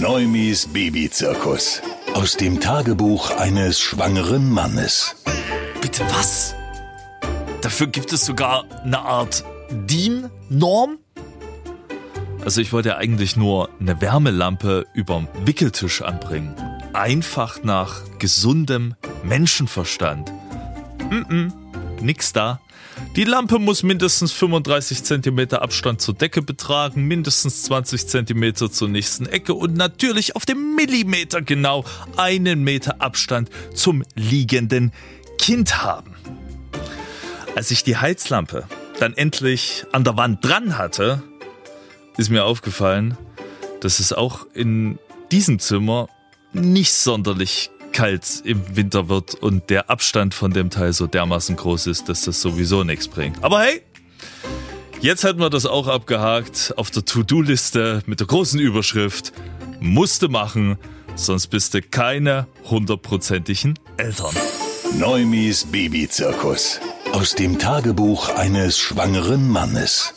Neumis Babyzirkus. Aus dem Tagebuch eines schwangeren Mannes. Bitte was? Dafür gibt es sogar eine Art DIN-Norm? Also ich wollte eigentlich nur eine Wärmelampe überm Wickeltisch anbringen. Einfach nach gesundem Menschenverstand. Mm, -mm nix da. Die Lampe muss mindestens 35 cm Abstand zur Decke betragen, mindestens 20 cm zur nächsten Ecke und natürlich auf dem Millimeter genau einen Meter Abstand zum liegenden Kind haben. Als ich die Heizlampe dann endlich an der Wand dran hatte, ist mir aufgefallen, dass es auch in diesem Zimmer nicht sonderlich kalt im Winter wird und der Abstand von dem Teil so dermaßen groß ist, dass das sowieso nichts bringt. Aber hey, jetzt hätten wir das auch abgehakt auf der To-Do-Liste mit der großen Überschrift musste machen, sonst bist du keine hundertprozentigen Eltern. Neumis Babyzirkus. Aus dem Tagebuch eines schwangeren Mannes.